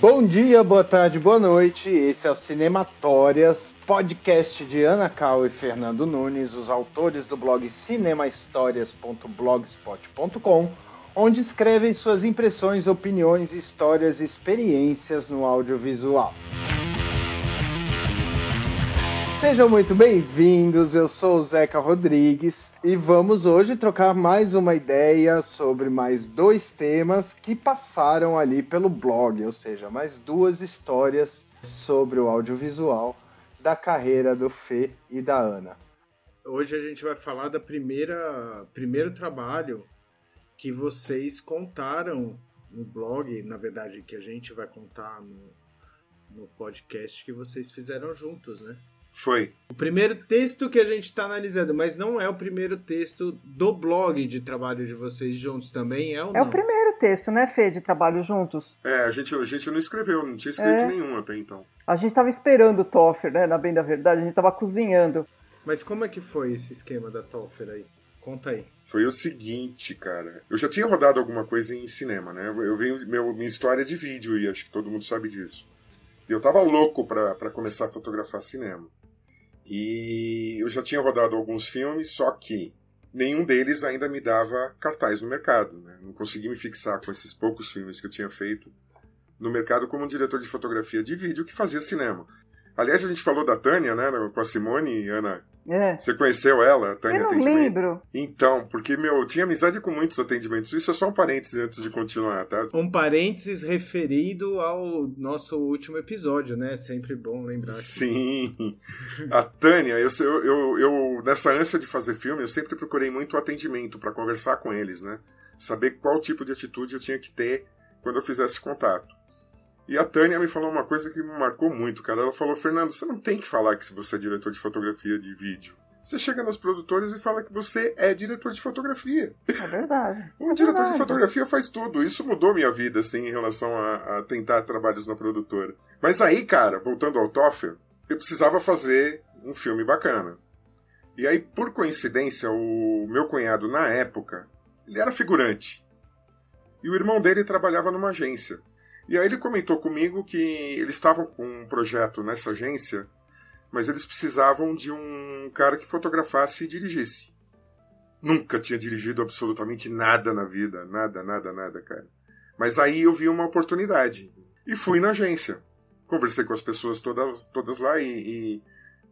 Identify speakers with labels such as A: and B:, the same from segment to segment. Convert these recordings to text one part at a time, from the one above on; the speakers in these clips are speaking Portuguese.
A: Bom dia, boa tarde, boa noite. Esse é o Cinematórias, podcast de Ana Cal e Fernando Nunes, os autores do blog cinemahistórias.blogspot.com, onde escrevem suas impressões, opiniões, histórias e experiências no audiovisual. Sejam muito bem-vindos, eu sou o Zeca Rodrigues e vamos hoje trocar mais uma ideia sobre mais dois temas que passaram ali pelo blog, ou seja, mais duas histórias sobre o audiovisual da carreira do Fê e da Ana.
B: Hoje a gente vai falar da primeira primeiro trabalho que vocês contaram no blog, na verdade que a gente vai contar no, no podcast que vocês fizeram juntos, né?
C: Foi.
B: O primeiro texto que a gente está analisando, mas não é o primeiro texto do blog de trabalho de vocês juntos também, é o
D: É o primeiro texto, né, Fê, de trabalho juntos?
C: É, a gente, a gente não escreveu, não tinha escrito
D: É.
C: nenhum até então.
D: A gente estava esperando o Toffer, né, na bem da verdade, a gente estava cozinhando.
B: Mas como é que foi esse esquema da Toffer aí? Conta aí.
C: Foi o seguinte, cara. Eu já tinha rodado alguma coisa em cinema, né? Eu venho meu, minha história é de vídeo e acho que todo mundo sabe disso. E eu tava louco pra começar a fotografar cinema. E eu já tinha rodado alguns filmes, só que nenhum deles ainda me dava cartaz no mercado. Né? Não consegui me fixar com esses poucos filmes que eu tinha feito no mercado como um diretor de fotografia de vídeo que fazia cinema. Aliás, a gente falou da Tânia, né, com a Simone, Ana.
D: É.
C: Você conheceu ela, Tânia
D: Eu não lembro.
C: Então, porque, meu, eu tinha amizade com muitos atendimentos. Isso é só um parênteses antes de continuar, tá?
B: Um parênteses referido ao nosso último episódio, né? Sempre bom lembrar. que-
C: Sim. A Tânia, eu, eu, eu, eu- nessa ânsia de fazer filme, eu sempre procurei muito atendimento para conversar com eles, né? Saber qual tipo de atitude eu tinha que ter quando eu fizesse contato. E a Tânia me falou uma coisa que me marcou muito, cara. Ela falou: Fernando, você não tem que falar que você é diretor de fotografia de vídeo. Você chega nos produtores e fala que você é diretor de fotografia.
D: É verdade.
C: Um
D: É
C: diretor de
D: verdade.
C: fotografia faz tudo. Isso mudou minha vida, assim, em relação a, a tentar trabalhos na produtora. Mas aí, cara, voltando ao Toffel, eu precisava fazer um filme bacana. E aí, por coincidência, o meu cunhado, na época, ele era figurante. E o irmão dele trabalhava numa agência. E aí ele comentou comigo que eles estavam com um projeto nessa agência, mas eles precisavam de um cara que fotografasse e dirigisse. Nunca tinha dirigido absolutamente nada na vida, nada, nada, nada, cara. Mas aí eu vi uma oportunidade e fui na agência. Conversei com as pessoas todas, todas lá e, e,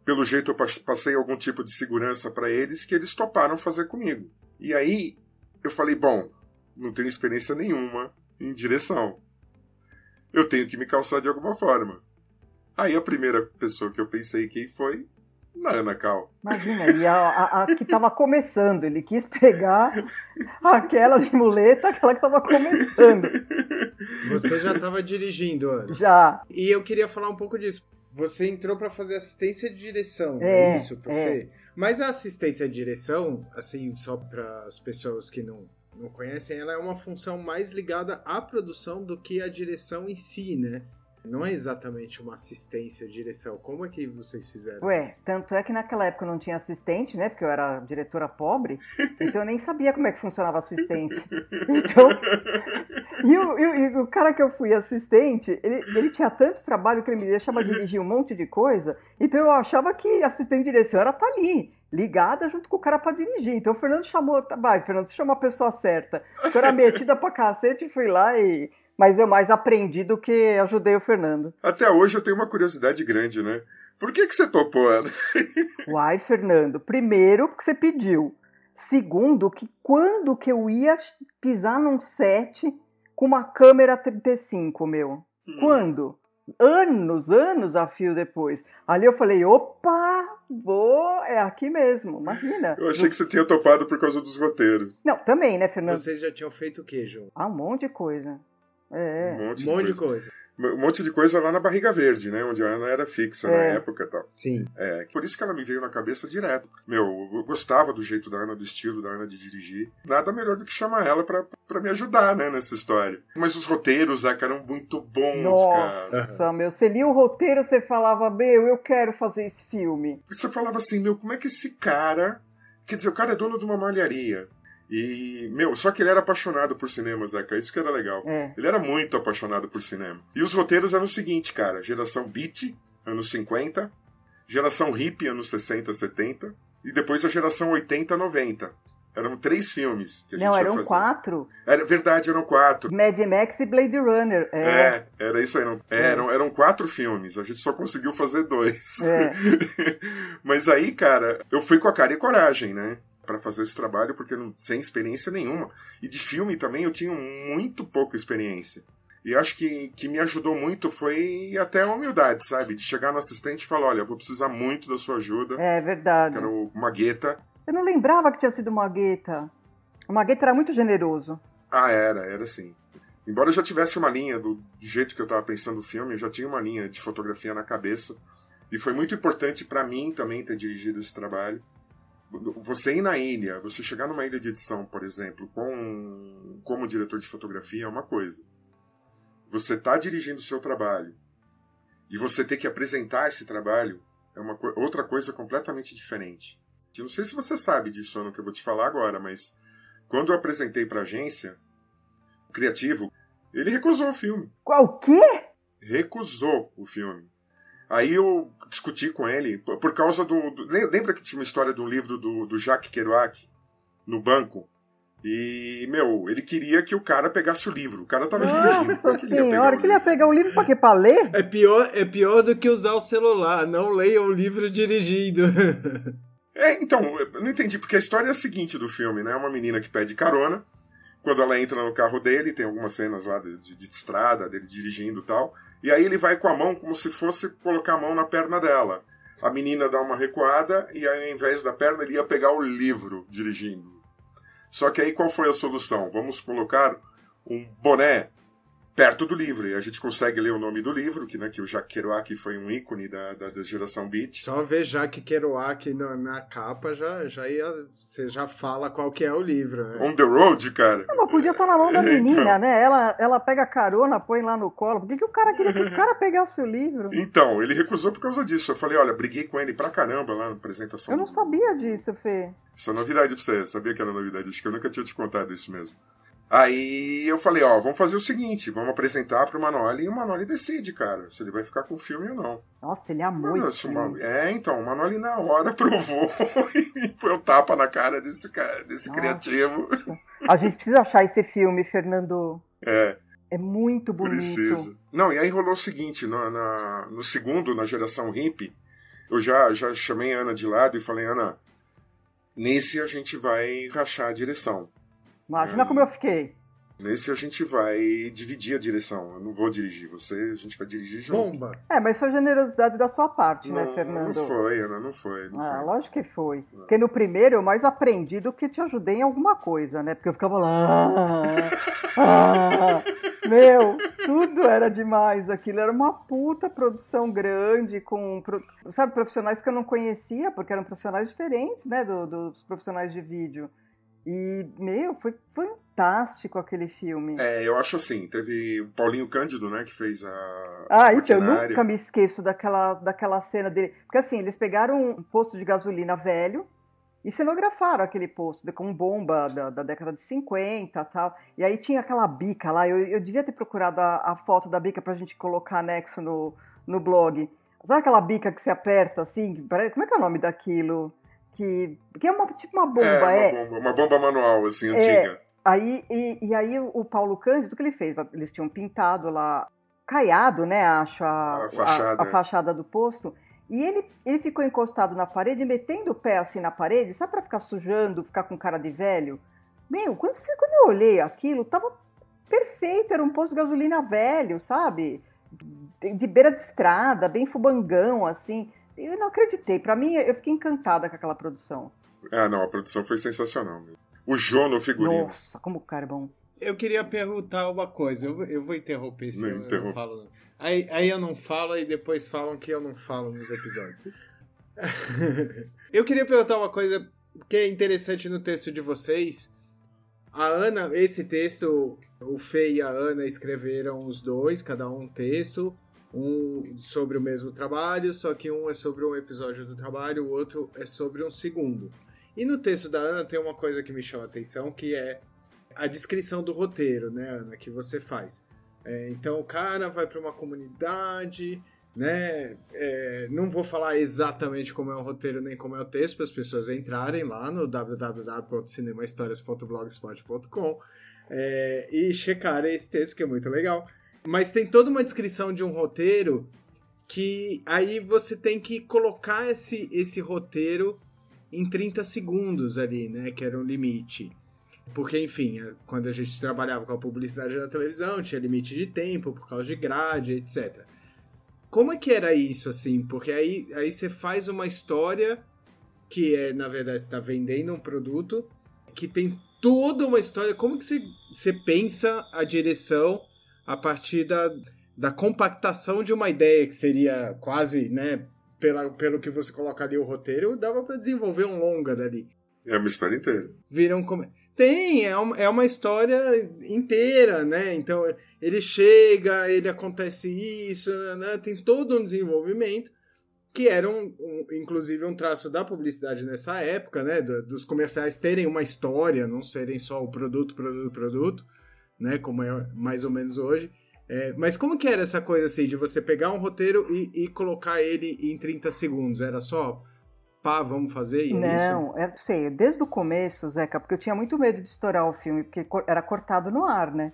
C: pelo jeito eu pas- passei algum tipo de segurança para eles que eles toparam fazer comigo. E aí eu falei, bom, não tenho experiência nenhuma em direção. Eu tenho que me calçar de alguma forma. Aí a primeira pessoa que eu pensei quem foi, na Ana Cal.
D: Imagina, e a, a- a que estava começando, ele quis pegar aquela de muleta, aquela que estava começando.
B: Você já estava dirigindo, Ana.
D: Já.
B: E eu queria falar um pouco disso. Você entrou para fazer assistência de direção,
D: É,
B: é isso, pro
D: é.
B: Mas a assistência de direção, assim, só para as pessoas que não, não conhecem, ela é uma função mais ligada à produção do que à direção em si, né? Não é exatamente uma assistência direção. Como é que vocês fizeram
D: Ué,
B: isso?
D: tanto é que naquela época eu não tinha assistente, né? Porque eu era diretora pobre, então eu nem sabia como é que funcionava assistente. Então, e o, e o- o cara que eu fui assistente, ele, ele tinha tanto trabalho que ele me deixava dirigir um monte de coisa, então eu achava que assistente de direção era estar ali, ligada junto com o cara pra dirigir. Então o Fernando chamou, tá, vai, Fernando, você chamou a pessoa certa. Eu era metida pra cacete e fui lá e. Mas eu mais aprendi do que ajudei o Fernando.
C: Até hoje eu tenho uma curiosidade grande, né? Por que, que você topou, Ana?
D: Uai, Fernando, primeiro porque você pediu. Segundo, que quando que eu ia pisar num set com uma câmera 35, meu? Quando? Anos, anos a fio depois. Ali eu falei, opa, vou, é aqui mesmo, imagina.
C: Eu achei que você tinha topado por causa dos roteiros.
D: Não, também, né, Fernando?
B: Vocês já tinham feito o quê, João?
D: Ah, um monte de coisa. É.
C: Um monte,
B: Um monte
C: de,
B: de
C: coisa. Um monte de coisa lá na Barriga Verde, né? Onde a Ana era fixa na
D: É.
C: época e tal.
B: Sim.
C: É, por isso que ela me veio na cabeça direto. Meu, eu gostava do jeito da Ana, do estilo da Ana de dirigir. Nada melhor do que chamar ela pra, pra me ajudar, né, nessa história. Mas os roteiros, Zeca, eram muito bons, cara.
D: Nossa, meu, você lia o roteiro, você falava, meu, eu quero fazer esse filme.
C: Você falava assim, meu, como é que esse cara. Quer dizer, o cara é dono de uma malharia. E, meu, só que ele era apaixonado por cinema, Zeca, isso que era legal.
D: É.
C: Ele era muito apaixonado por cinema. E os roteiros eram o seguinte, cara: geração beat, anos 50, geração hip, anos 60, 70, e depois a geração 80, 90. Eram três filmes que a gente
D: Não, eram quatro.
C: Era verdade, eram quatro.
D: Mad Max e Blade Runner. É.
C: É, era isso aí. Não, é, eram, eram quatro filmes, a gente só conseguiu fazer dois.
D: É.
C: Mas aí, cara, eu fui com a cara e coragem, né? Pra fazer esse trabalho, porque não, sem experiência nenhuma. E de filme também eu tinha muito pouca experiência. E acho que que me ajudou muito foi até a humildade, sabe? De chegar no assistente e falar: olha, vou precisar muito da sua ajuda.
D: É verdade.
C: Quero uma gueta.
D: Eu não lembrava que tinha sido uma gueta. O Magueta era muito generoso.
C: Ah, era, era sim. Embora eu já tivesse uma linha do, do jeito que eu estava pensando o filme, eu já tinha uma linha de fotografia na cabeça. E foi muito importante para mim também ter dirigido esse trabalho. Você ir na ilha, você chegar numa ilha de edição, por exemplo, com como diretor de fotografia é uma coisa. Você tá dirigindo o seu trabalho e você ter que apresentar esse trabalho é uma outra coisa completamente diferente. Eu não sei se você sabe disso no que eu vou te falar agora, mas quando eu apresentei para a agência, o criativo, ele recusou o filme.
D: Qual o quê?
C: Recusou o filme. Aí eu discuti com ele por por causa do, do- Lembra que tinha uma história de um livro do, do Jacques Kerouac no banco? E, meu, ele queria que o cara pegasse o livro. O cara tava dirigindo. É
D: Nossa
C: que ele ia pegar
D: senhora,
C: o
D: que ele ia
C: livro?
D: pegar o livro pra quê? Pra ler?
B: É pior, é pior do que usar o celular. Não leia o livro dirigindo.
C: É, então, eu não entendi, porque a história é a seguinte do filme, né? Uma menina que pede carona, quando ela entra no carro dele, tem algumas cenas lá de, de, de estrada, dele dirigindo e tal, e aí ele vai com a mão como se fosse colocar a mão na perna dela. A menina dá uma recuada e aí, ao invés da perna, ele ia pegar o livro dirigindo. Só que aí qual foi a solução? Vamos colocar um boné perto do livro, e a gente consegue ler o nome do livro, que, né, que o Jacques Kerouac foi um ícone da, da, da geração Beat.
B: Só ver Jacques Kerouac na, na capa já, já ia. Você já fala qual que é o livro, né?
C: On the Road, cara.
D: Não, mas podia estar na mão da
C: É,
D: menina,
C: então.
D: né? Ela, ela pega carona, põe lá no colo. Por que, que o cara queria que o cara pegasse o livro?
C: Então, ele recusou por causa disso. Eu falei, olha, briguei com ele pra caramba lá na apresentação.
D: Eu não sabia disso, Fê.
C: Isso é novidade pra você. Sabia que era novidade. Acho que eu nunca tinha te contado isso mesmo. Aí eu falei, ó, vamos fazer o seguinte, vamos apresentar pro Manoli e o Manoli decide, cara, se ele vai ficar com o filme ou não.
D: Nossa, ele amou
C: Mas,
D: esse filme.
C: É, então, o Manoli na hora provou e foi um tapa na cara desse cara, desse
D: Nossa.
C: criativo.
D: A gente precisa achar esse filme, Fernando.
C: É,
D: É muito bonito.
C: precisa. Não, e aí rolou o seguinte, no, na- no segundo, na geração hippie, eu já, já chamei a Ana de lado e falei, Ana, nesse a gente vai rachar a direção.
D: Imagina
C: É.
D: como eu fiquei.
C: Nesse a gente vai dividir a direção. Eu não vou dirigir você, a gente vai dirigir junto.
B: Bomba.
D: É, mas foi generosidade da sua parte, né,
C: não,
D: Fernando?
C: não foi, Ana, não foi. Não
D: Ah,
C: foi.
D: lógico que foi. Porque no primeiro eu mais aprendi do que te ajudei em alguma coisa, né? Porque eu ficava lá. ah, meu, tudo era demais. Aquilo era uma puta produção grande, com sabe, profissionais que eu não conhecia, porque eram profissionais diferentes, né? do- dos profissionais de vídeo. E, meu, foi fantástico aquele filme.
C: É, eu acho assim, teve o Paulinho Cândido, né, que fez a
D: Ah, então eu nunca me esqueço daquela, daquela cena dele. Porque assim, eles pegaram um posto de gasolina velho e cenografaram aquele posto com bomba da, da década de 50 e tal. E aí tinha aquela bica lá. Eu, eu devia ter procurado a, a foto da bica pra gente colocar anexo no, no blog. Sabe aquela bica que você aperta assim? Como é que é o nome daquilo? Que, que é uma, tipo uma bomba,
C: é, uma
D: é.
C: bomba, uma bomba manual, assim, antiga.
D: Aí, e, e aí o Paulo Cândido, o que ele fez? Eles tinham pintado lá, caiado, né, acho, a,
C: A fachada.
D: a- a fachada do posto. E ele, ele ficou encostado na parede, metendo o pé assim na parede, sabe pra ficar sujando, ficar com cara de velho? Meu, quando, quando eu olhei aquilo, tava perfeito, era um posto de gasolina velho, sabe? De, de beira de estrada, bem fubangão, assim. Eu não acreditei. Pra mim, eu fiquei encantada com aquela produção.
C: Ah, não, a produção foi sensacional. mesmo. O Jô no figurino.
D: Nossa, como o cara é bom.
B: Eu queria perguntar uma coisa. Eu, vou- eu vou interromper se
C: Não
B: eu, não falo. não. Aí, aí eu não falo e depois falam que eu não falo nos episódios. eu queria perguntar uma coisa que é interessante no texto de vocês. A Ana, esse texto, o Fê e a Ana escreveram os dois, cada um um texto, um sobre o mesmo trabalho, só que um é sobre um episódio do trabalho, o outro é sobre um segundo. E no texto da Ana tem uma coisa que me chama a atenção, que é a descrição do roteiro, né, Ana, que você faz. É, então o cara vai para uma comunidade, né? É, não vou falar exatamente como é o roteiro nem como é o texto para as pessoas entrarem lá no www.cinemahistorias.blogspot.com é, e checarem esse texto que é muito legal. Mas tem toda uma descrição de um roteiro que aí você tem que colocar esse, esse roteiro em 30 segundos ali, né? Que era um limite. Porque, enfim, quando a gente trabalhava com a publicidade da televisão, tinha limite de tempo por causa de grade, etc. Como é que era isso, assim? Porque aí, aí você faz uma história que é, na verdade, está vendendo um produto que tem toda uma história. Como que você, você pensa a direção a partir da, da compactação de uma ideia que seria quase, né, pela, pelo que você coloca ali o roteiro, dava para desenvolver um longa dali.
C: É uma história inteira.
B: Viram como tem, é uma, é uma história inteira, né? Então ele chega, ele acontece isso, né? tem todo um desenvolvimento que era um, um, inclusive um traço da publicidade nessa época, né? dos comerciais terem uma história, não serem só o produto, produto, produto, né? Como é mais ou menos hoje. É, mas como que era essa coisa assim, de você pegar um roteiro e, e colocar ele em 30 segundos? Era só pá, vamos fazer e
D: é Não, é, sei, desde o começo, Zeca, porque eu tinha muito medo de estourar o filme, porque era cortado no ar, né?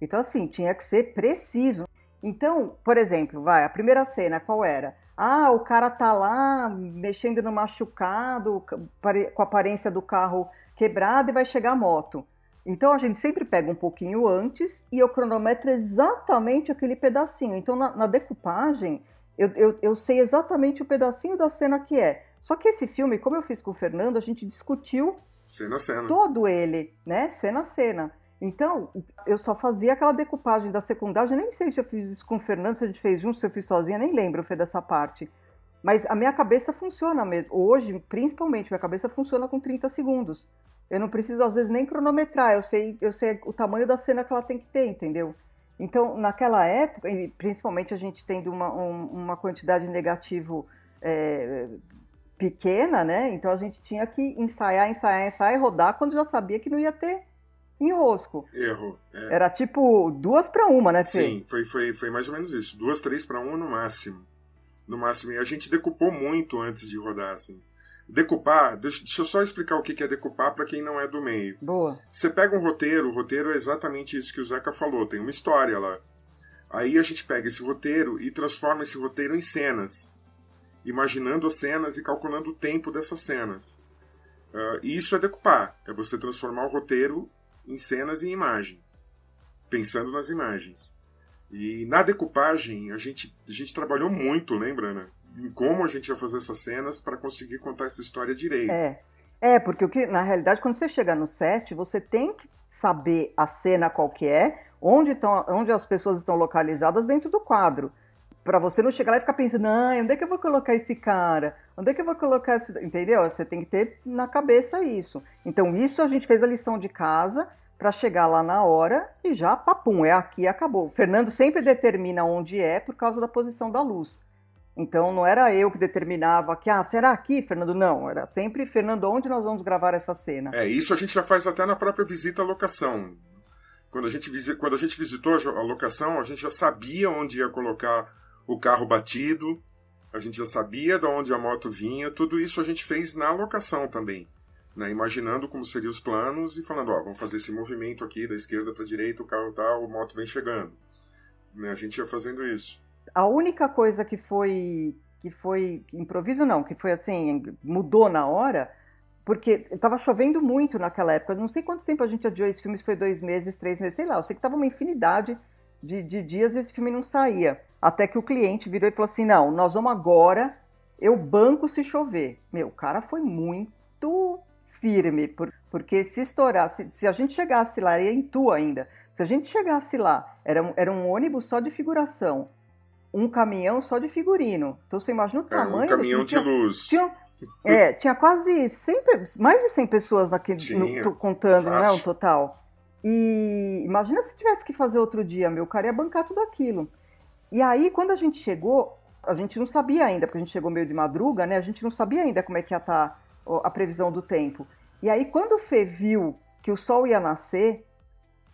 D: Então, assim, tinha que ser preciso. Então, por exemplo, vai, a primeira cena, qual era? Ah, o cara tá lá mexendo no machucado, com a aparência do carro quebrada e vai chegar a moto. Então a gente sempre pega um pouquinho antes e eu cronometro exatamente aquele pedacinho. Então na, na decupagem eu, eu, eu, sei exatamente o pedacinho da cena que é. Só que esse filme, como eu fiz com o Fernando, a gente discutiu
C: cena cena.
D: todo ele, né? Cena a cena. Então, eu só fazia aquela decupagem da secundária, nem sei se eu fiz isso com o Fernando, se a gente fez junto, se eu fiz sozinha, nem lembro, foi dessa parte. Mas a minha cabeça funciona mesmo. Hoje, principalmente, minha cabeça funciona com 30 segundos. Eu não preciso, às vezes, nem cronometrar. Eu sei, eu sei o tamanho da cena que ela tem que ter, entendeu? Então, naquela época, e principalmente a gente tendo uma, um, uma quantidade negativo é, pequena, né? Então a gente tinha que ensaiar, ensaiar, ensaiar e rodar quando já sabia que não ia ter enrosco.
C: Erro. É.
D: Era tipo duas para uma, né,
C: Fê? Sim, foi, foi, foi mais ou menos isso. Duas, três para uma no máximo. No máximo. E a gente decupou muito antes de rodar, assim. Decupar, deixa, eu só explicar o que é decupar para quem não é do meio.
D: Boa.
C: Você pega um roteiro, o roteiro é exatamente isso que o Zeca falou, tem uma história lá. Aí a gente pega esse roteiro e transforma esse roteiro em cenas imaginando as cenas e calculando o tempo dessas cenas. Uh, e isso é decupar, é você transformar o roteiro em cenas e em imagem, pensando nas imagens. E na decupagem a gente, a gente trabalhou muito, lembra, Ana? Em como a gente ia fazer essas cenas para conseguir contar essa história direito.
D: É, é porque o que, na realidade, quando você chega no set, você tem que saber a cena qual que é, onde, estão, onde as pessoas estão localizadas dentro do quadro para você não chegar lá e ficar pensando, ah, onde é que eu vou colocar esse cara? Onde é que eu vou colocar esse... Entendeu? Você tem que ter na cabeça isso. Então, isso a gente fez a lição de casa para chegar lá na hora e já, papum, é aqui acabou. O Fernando sempre determina onde é por causa da posição da luz. Então, não era eu que determinava que, ah, será aqui, Fernando? Não, era sempre, Fernando, onde nós vamos gravar essa cena?
C: É, isso a gente já faz até na própria visita à locação. Quando a gente, quando a gente visitou a locação, a gente já sabia onde ia colocar o carro batido, a gente já sabia de onde a moto vinha, tudo isso a gente fez na locação também. Né, imaginando como seriam os planos e falando, ó, vamos fazer esse movimento aqui da esquerda para a direita, o carro tá, a moto vem chegando. Né, a gente ia fazendo isso.
D: A única coisa que foi que foi improviso não, que foi assim, mudou na hora, porque estava chovendo muito naquela época. Não sei quanto tempo a gente adiou esse filme, se foi dois meses, três meses, sei lá. Eu sei que estava uma infinidade de, de dias e esse filme não saía. Até que o cliente virou e falou assim: não, nós vamos agora, eu banco se chover. Meu, o cara foi muito firme, por, porque se estourasse, se a gente chegasse lá, ia em tu ainda, se a gente chegasse lá, era, era um ônibus só de figuração, um caminhão só de figurino. Então você imagina o tamanho. É,
C: um caminhão de
D: tinha,
C: luz.
D: Tinha, é, tinha quase 100, mais de 100 pessoas naquele, no, contando, não é um total. E imagina se tivesse que fazer outro dia, meu, cara ia bancar tudo aquilo. E aí, quando a gente chegou, a gente não sabia ainda, porque a gente chegou meio de madruga, né? A gente não sabia ainda como é que ia estar tá a previsão do tempo. E aí, quando o Fê viu que o sol ia nascer,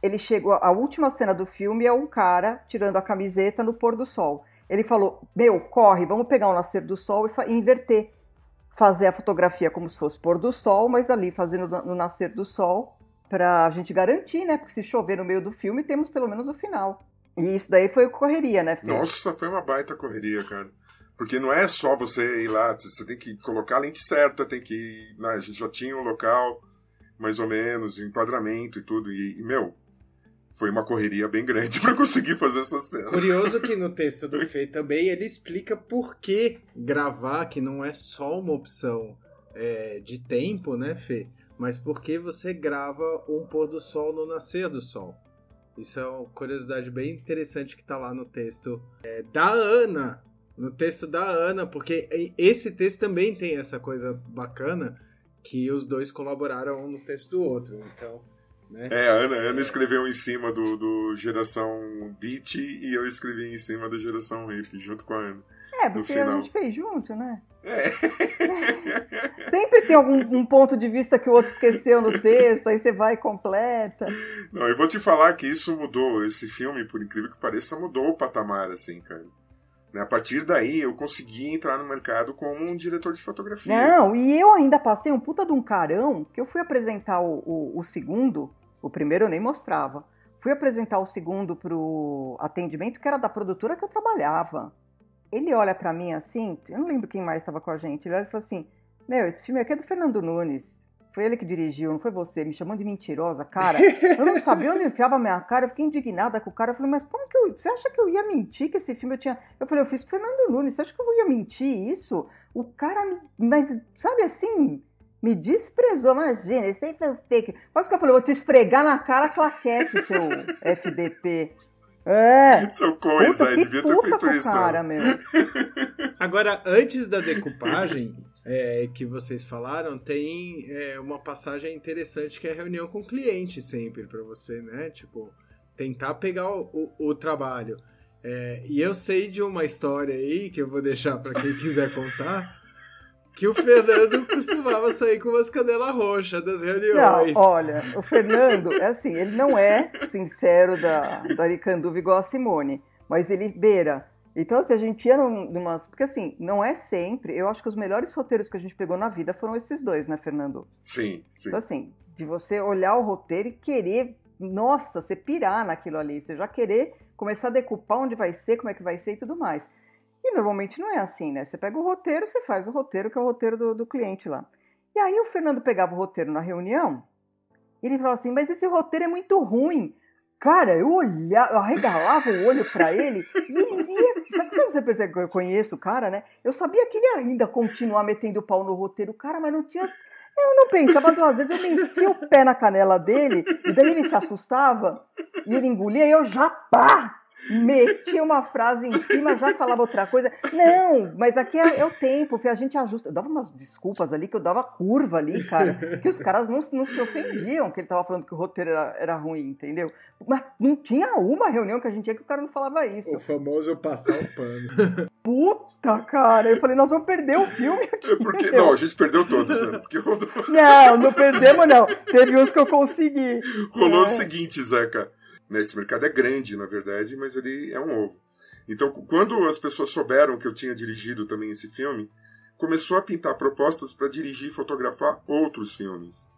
D: ele chegou. A última cena do filme é um cara tirando a camiseta no pôr do sol. Ele falou: Meu, corre, vamos pegar o nascer do sol e, inverter. Fazer a fotografia como se fosse pôr do sol, mas ali fazendo no nascer do sol, para a gente garantir, né? Porque se chover no meio do filme, temos pelo menos o final. E isso daí foi correria, né?
C: Nossa, foi uma baita correria, cara. Porque não é só você ir lá, você tem que colocar a lente certa, tem que ir. Né, a gente já tinha um local, mais ou menos, enquadramento e tudo. E, e meu, foi uma correria bem grande para conseguir fazer essa cena.
B: Curioso que no texto do Fê também ele explica por que gravar, que não é só uma opção é, de tempo, né, Fê? Mas por que você grava um pôr do sol no nascer do sol. Isso é uma curiosidade bem interessante que está lá no texto é, da Ana. No texto da Ana, porque esse texto também tem essa coisa bacana que os dois colaboraram um no texto do outro. Então, né?
C: É, a Ana, Ana escreveu em cima do, do Geração Beat e eu escrevi em cima da Geração Hip, junto com a Ana.
D: É, porque a gente fez junto, né? É. Sempre tem algum um ponto de vista que o outro esqueceu no texto, aí você vai e completa.
C: Não, eu vou te falar que isso mudou, esse filme, por incrível que pareça, mudou o patamar, assim, cara. Né, a partir daí eu consegui entrar no mercado como um diretor de fotografia.
D: Não, e eu ainda passei um puta de um carão, que eu fui apresentar o, o, o segundo, o primeiro eu nem mostrava. Fui apresentar o segundo pro atendimento, que era da produtora que eu trabalhava. Ele olha para mim assim, eu não lembro quem mais estava com a gente, ele olha e falou assim: Meu, esse filme aqui é do Fernando Nunes. Foi ele que dirigiu, não foi você, me chamando de mentirosa, cara. Eu não sabia onde enfiava a minha cara, eu fiquei indignada com o cara. Eu falei, mas como que eu. Você acha que eu ia mentir que esse filme eu tinha. Eu falei, eu fiz Fernando Nunes, você acha que eu ia mentir isso? O cara me. Mas, sabe assim, me desprezou, imagina, esse aí foi fake. Quase que eu falei, vou te esfregar na cara a claquete, seu FDP. É.
C: Seu coisa,
D: puta,
C: devia ter feito isso.
D: Cara, meu.
B: Agora, antes da decupagem é, que vocês falaram, tem é, uma passagem interessante que é a reunião com o cliente sempre para você, né? Tipo, tentar pegar o, o, o trabalho. É, e eu sei de uma história aí que eu vou deixar para quem quiser contar que o Fernando costumava sair com umas canelas roxas das reuniões.
D: Não, olha, o Fernando, é assim, ele não é sincero da, da Aricanduva igual a Simone, mas ele beira. Então, assim, a gente ia numas. Porque, assim, não é sempre. Eu acho que os melhores roteiros que a gente pegou na vida foram esses dois, né, Fernando?
C: Sim, sim.
D: Então, assim, de você olhar o roteiro e querer. Nossa, você pirar naquilo ali. Você já querer começar a decupar onde vai ser, como é que vai ser e tudo mais. E normalmente não é assim, né? Você pega o roteiro, você faz o roteiro, que é o roteiro do, do cliente lá. E aí o Fernando pegava o roteiro na reunião e ele falava assim, mas esse roteiro é muito ruim. Cara, eu olhava, eu arregalava o olho para ele e ele ia. Sabe como você percebe que eu conheço o cara, né? Eu sabia que ele ia ainda continuar metendo pau no roteiro, cara, mas não tinha. Eu não pensava duas vezes, eu metia o pé na canela dele, e daí ele se assustava, e ele engolia, e eu já pá! Metia uma frase em cima, já falava outra coisa. Não, mas aqui é, é o tempo, que a gente ajusta. Eu dava umas desculpas ali, que eu dava curva ali, cara, que os caras não, não se ofendiam que ele tava falando que o roteiro era, era ruim, entendeu? Mas não tinha uma reunião que a gente tinha que o cara não falava isso.
B: O famoso passar o pano.
D: Puta, cara, eu falei, nós vamos perder o filme aqui. É
C: porque, não, a gente perdeu todos, né? Porque
D: rodou... Não, não perdemos, não. Teve uns que eu consegui.
C: Rolou é. o seguinte, Zeca né? Esse mercado é grande, na verdade, mas ele é um ovo. Então, quando as pessoas souberam que eu tinha dirigido também esse filme, começou a pintar propostas para dirigir e fotografar outros filmes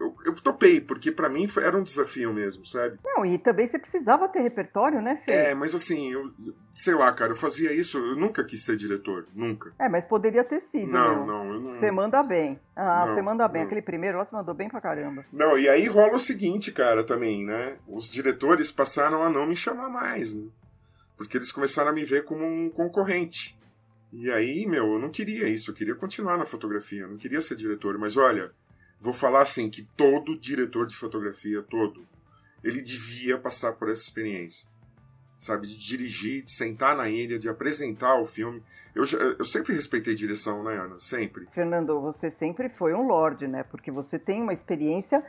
C: eu, eu topei, porque para mim foi, era um desafio mesmo, sabe?
D: Não, e também você precisava ter repertório, né, Fê?
C: É, mas assim, eu sei lá, cara, eu fazia isso, eu nunca quis ser diretor, nunca.
D: É, mas poderia ter sido.
C: Não, meu. não, eu não.
D: Você manda bem. Ah, não, você manda bem. Não. Aquele primeiro lá você mandou bem pra caramba.
C: Não, e aí rola o seguinte, cara, também, né? Os diretores passaram a não me chamar mais, né? Porque eles começaram a me ver como um concorrente. E aí, meu, eu não queria isso, eu queria continuar na fotografia, eu não queria ser diretor, mas olha, vou falar assim que todo diretor de fotografia, todo, ele devia passar por essa experiência. Sabe, de dirigir, de sentar na ilha, de apresentar o filme. Eu, eu sempre respeitei direção, né, Ana? Sempre.
D: Fernando, você sempre foi um lord, né? Porque você tem uma experiência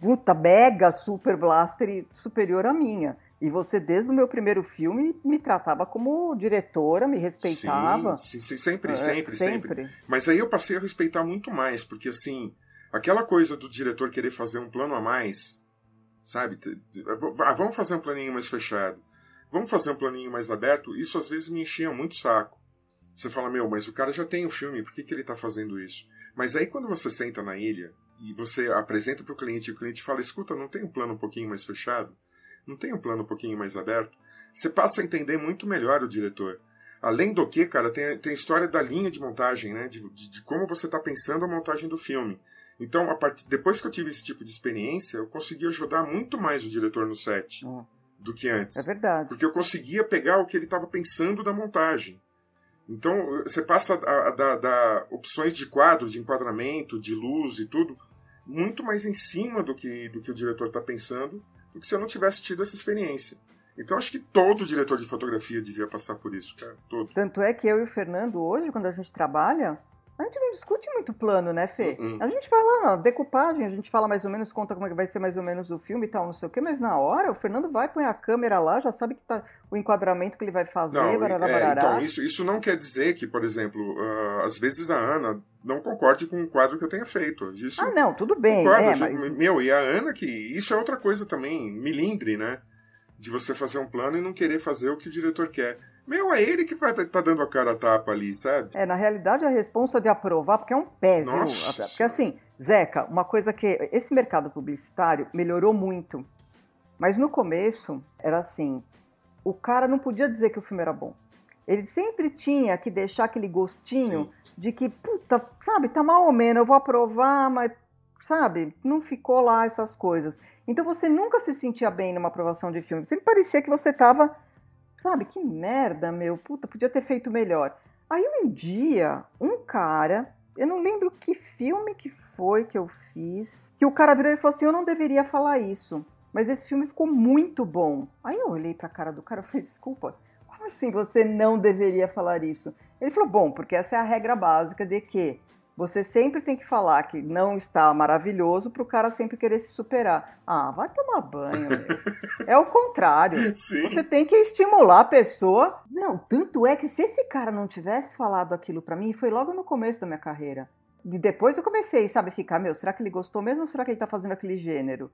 D: puta, mega super blaster superior à minha. E você, desde o meu primeiro filme, me tratava como diretora, me respeitava.
C: Sim, sim, sempre, é, sempre, sempre, sempre. Mas aí eu passei a respeitar muito mais, porque assim, aquela coisa do diretor querer fazer um plano a mais, sabe? Ah, vamos fazer um planinho mais fechado. Vamos fazer um planinho mais aberto. Isso às vezes me enchia muito o saco. Você fala, meu, mas o cara já tem o um filme, por que, que ele está fazendo isso? Mas aí quando você senta na ilha e você apresenta para o cliente e o cliente fala, escuta, não tem um plano um pouquinho mais fechado? Não tem um plano um pouquinho mais aberto? Você passa a entender muito melhor o diretor. Além do que, cara, tem, tem a história da linha de montagem, né? De, de, de como você está pensando a montagem do filme. Então, part... depois que eu tive esse tipo de experiência, eu consegui ajudar muito mais o diretor no set hum. do que antes.
D: É verdade.
C: Porque eu conseguia pegar o que ele estava pensando da montagem. Então, você passa a, a, a, dar opções de quadro, de enquadramento, de luz e tudo, muito mais em cima do que, do que o diretor está pensando, do que se eu não tivesse tido essa experiência. Então, acho que todo diretor de fotografia devia passar por isso, cara. Todo.
D: Tanto é que eu e o Fernando, hoje, quando a gente trabalha, a gente não discute muito plano, né, Fê? Uh -uh. A gente fala decupagem, a gente fala mais ou menos, conta como é que vai ser mais ou menos o filme e tal, não sei o quê, mas na hora o Fernando vai, põe a câmera lá, já sabe que tá o enquadramento que ele vai fazer,
C: não, barará, é, Então, isso, isso não quer dizer que, por exemplo, uh, às vezes a Ana não concorde com o quadro que eu tenha feito. Isso,
D: ah, não, tudo bem.
C: Concordo,
D: é, mas...
C: Meu, e a Ana que. Isso é outra coisa também, milindre, né? De você fazer um plano e não querer fazer o que o diretor quer. Meu, é ele que vai tá, tá dando a cara a tapa ali, sabe?
D: É, na realidade, a responsa de aprovar, porque é um pé, Nossa viu? Porque assim, Zeca, uma coisa que. Esse mercado publicitário melhorou muito. Mas no começo, era assim: o cara não podia dizer que o filme era bom. Ele sempre tinha que deixar aquele gostinho Sim. de que, puta, sabe, tá mal ou menos, eu vou aprovar, mas, sabe, não ficou lá essas coisas. Então você nunca se sentia bem numa aprovação de filme. Sempre parecia que você tava Sabe, que merda, meu. Puta, podia ter feito melhor. Aí um dia, um cara, eu não lembro que filme que foi que eu fiz, que o cara virou e falou assim: eu não deveria falar isso. Mas esse filme ficou muito bom. Aí eu olhei pra cara do cara e falei: desculpa, como assim você não deveria falar isso? Ele falou: bom, porque essa é a regra básica de que você sempre tem que falar que não está maravilhoso para o cara sempre querer se superar. Ah, vai tomar banho, meu. É o contrário. Sim. Você tem que estimular a pessoa. Não, tanto é que se esse cara não tivesse falado aquilo para mim, foi logo no começo da minha carreira. E depois eu comecei, sabe, ficar, meu, será que ele gostou mesmo ou será que ele tá fazendo aquele gênero?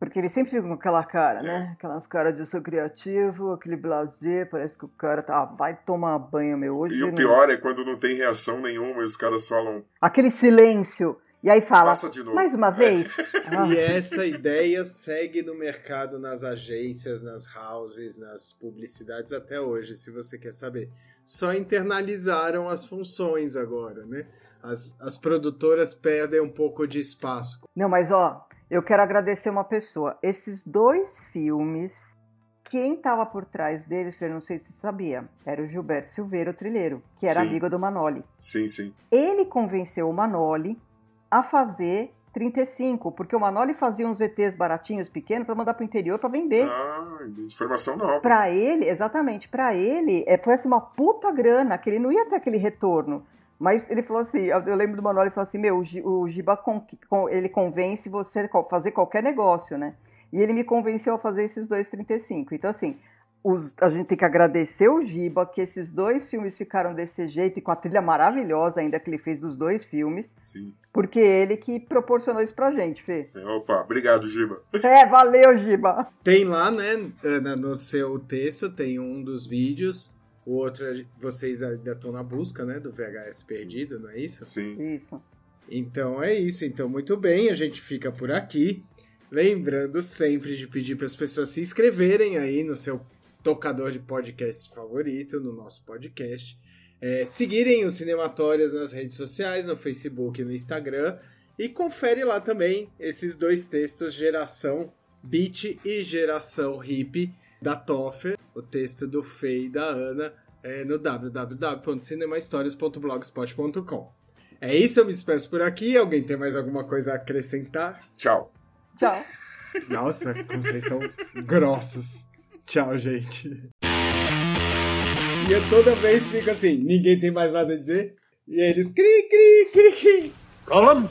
D: Porque ele sempre fica com aquela cara, né? É. Aquelas caras de seu criativo, aquele blazer, parece que o cara tá. Ah, vai tomar banho, meu. Hoje
C: e o pior é quando não tem reação nenhuma e os caras falam.
D: Aquele silêncio. E aí fala, mais uma vez.
B: ah. E essa ideia segue no mercado, nas agências, nas houses, nas publicidades até hoje, se você quer saber. Só internalizaram as funções agora, né? As, as produtoras perdem um pouco de espaço.
D: Não, mas ó, eu quero agradecer uma pessoa. Esses dois filmes, quem estava por trás deles, eu não sei se você sabia, era o Gilberto Silveira, o trilheiro, que era sim. amigo do Manoli.
C: Sim, sim.
D: Ele convenceu o Manoli a fazer 35, porque o Manoli fazia uns VTs baratinhos, pequenos, para mandar para o interior para vender.
C: Ah, informação nova.
D: Para ele, exatamente, para ele, é, foi assim, uma puta grana, que ele não ia ter aquele retorno. Mas ele falou assim, eu lembro do Manuel, ele falou assim, meu, o Giba, ele convence você a fazer qualquer negócio, né? E ele me convenceu a fazer esses dois 35. Então, assim, os, a gente tem que agradecer o Giba que esses dois filmes ficaram desse jeito e com a trilha maravilhosa ainda que ele fez dos dois filmes.
C: Sim.
D: Porque ele que proporcionou isso pra gente, Fê.
C: É, opa, obrigado, Giba.
D: É, valeu, Giba.
B: Tem lá, né, no seu texto, tem um dos vídeos o outro, vocês ainda estão na busca, né, do VHS perdido, Sim. não é isso?
C: Sim.
D: Isso.
B: Então é isso. Então, muito bem, a gente fica por aqui. Lembrando sempre de pedir para as pessoas se inscreverem aí no seu tocador de podcast favorito, no nosso podcast. É, seguirem os Cinematórias nas redes sociais, no Facebook e no Instagram. E confere lá também esses dois textos, Geração Beat e Geração Hip, da Toffer, o texto do Fei e da Ana, é no www.cinemahistorias.blogspot.com. É isso, eu me despeço por aqui. Alguém tem mais alguma coisa a acrescentar?
C: Tchau.
D: Tchau.
B: Nossa, como vocês são grossos. Tchau, gente. E eu toda vez fico assim, ninguém tem mais nada a dizer. E eles cri, cri, cri, cri.
D: Column.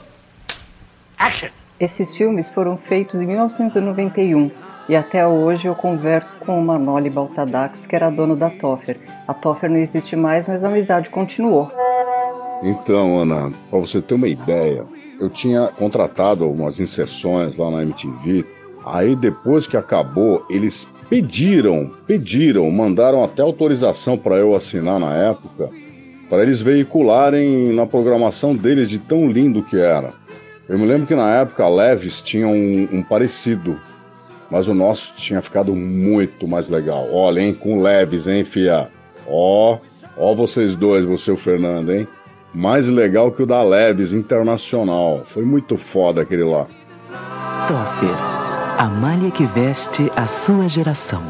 D: Action. Esses filmes foram feitos em 1991 e até hoje eu converso com o Manoli Baltadax, que era dono da Toffer. A Toffer não existe mais, mas a amizade continuou.
E: Então, Ana, para você ter uma ideia, eu tinha contratado algumas inserções lá na MTV. Aí depois que acabou, eles pediram, pediram, mandaram até autorização para eu assinar na época, para eles veicularem na programação deles de tão lindo que era. Eu me lembro que na época a Leves tinha um, um parecido, mas o nosso tinha ficado muito mais legal. Olha, hein, com Leves, hein, fia? Ó, ó vocês dois, você e o Fernando, hein? Mais legal que o da Leves Internacional. Foi muito foda aquele lá.
F: Toffer, a malha que veste a sua geração.